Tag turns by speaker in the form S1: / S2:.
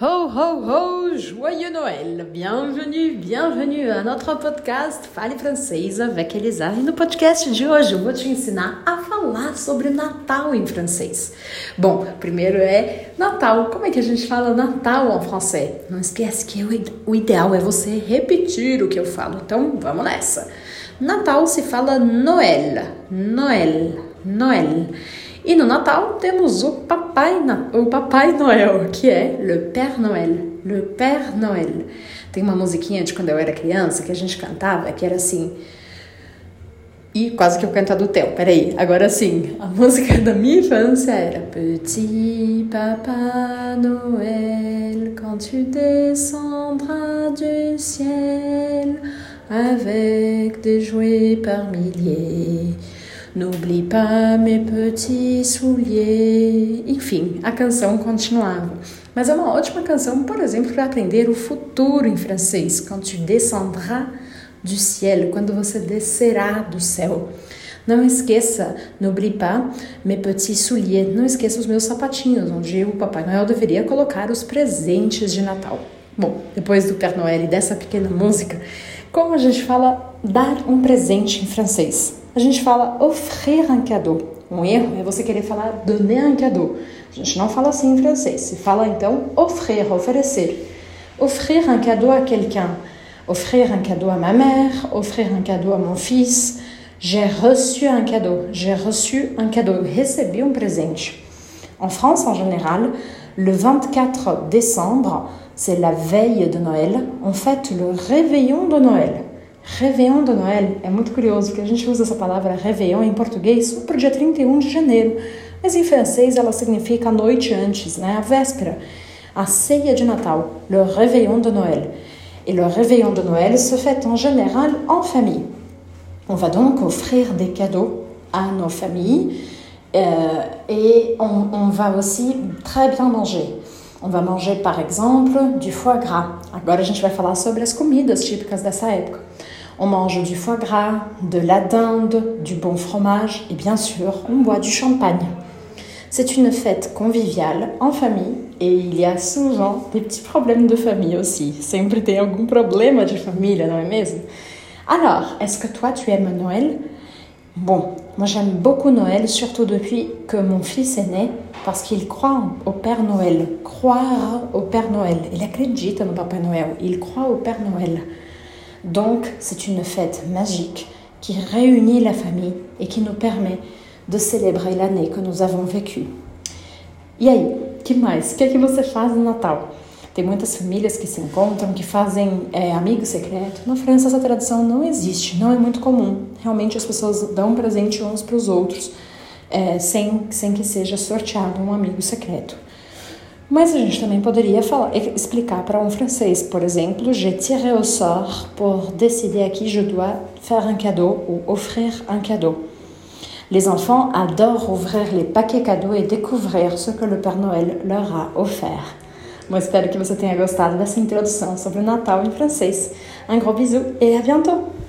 S1: Ho, ho, ho! Joyeux Noël! Bienvenue, bienvenue à notre podcast Fale Francês avec Elisa. E no podcast de hoje eu vou te ensinar a falar sobre Natal em francês. Bom, primeiro é Natal. Como é que a gente fala Natal em francês? Não esquece que o ideal é você repetir o que eu falo. Então, vamos nessa. Natal se fala Noël, Noël, Noël. E no Natal temos o Papai, o Papai Noel, que é Le Père Noël, Le Père Noël. Tem uma musiquinha de quando eu era criança que a gente cantava que era assim. E quase que eu canto a do Theo, peraí. Agora sim, a música da minha infância era Petit Papa Noël, quand tu descendras du ciel, avec des jouets par milliers. N'oublie pas mes petits souliers. Enfim, a canção continuava. Mas é uma ótima canção, por exemplo, para aprender o futuro em francês. Quand tu descendras du ciel, quando você descerá do céu. Não esqueça, n'oublie pas mes petits souliers. Não esqueça os meus sapatinhos, onde o Papai Noel deveria colocar os presentes de Natal. Bom, depois do Père Noël e dessa pequena música, como a gente fala dar um presente em francês? A gente fala offrir un cadeau. Um erro é você querer falar donner un cadeau. A gente não fala assim em francês. Se fala então offrir, oferecer. Offrir un cadeau à quelqu'un. Offrir un cadeau à ma mère, offrir un cadeau à mon fils. J'ai reçu un cadeau. J'ai reçu un cadeau. recebi um presente. En France, en général, le 24 décembre, c'est la veille de Noël. On fête le réveillon de Noël. Réveillon de Noël é muito curioso porque a gente usa essa palavra Réveillon em português só para o dia 31 de janeiro, mas em francês ela significa a noite antes, né? a véspera, a ceia de Natal, le Réveillon de Noël. Et le Réveillon de Noël se fait en général en famille. On va donc offrir des cadeaux à nos familles euh, et on, on va aussi très bien manger. On va manger, par exemple, du foie gras. Agora a gente vai falar sobre as comidas típicas dessa época. On mange du foie gras, de la dinde, du bon fromage et bien sûr, on boit du champagne. C'est une fête conviviale en famille et il y a souvent des petits problèmes de famille aussi. Sempre tem algum problema de família, não é? Alors, est-ce que toi tu aimes Noël? Bon, moi j'aime beaucoup Noël, surtout depuis que mon fils est né, parce qu'il croit au Père Noël. Croire au Père Noël. Il acredita no Papai Noël. Il croit au Père Noël. Donc, c'est une fête magique qui réunit la famille et qui nous permet de célébrer l'année que nous avons vécue. E aí, que mais? O que, é que você faz no Natal? Tem muitas famílias que se encontram, que fazem é, amigo secreto. Na França, essa tradição não existe, não é muito comum. Realmente, as pessoas dão presente uns para os outros, é, sem, sem que seja sorteado um amigo secreto. Mas a gente também poderia falar, explicar para um francês, por exemplo, j'ai tiré au sort pour décider à qui je dois faire un cadeau ou offrir un cadeau. Les enfants adorent ouvrir les paquets cadeaux et découvrir ce que le Père Noël leur a offert. Espero que você tenha gostado dessa introdução sobre o Natal em francês. Un gros bisou et à bientôt!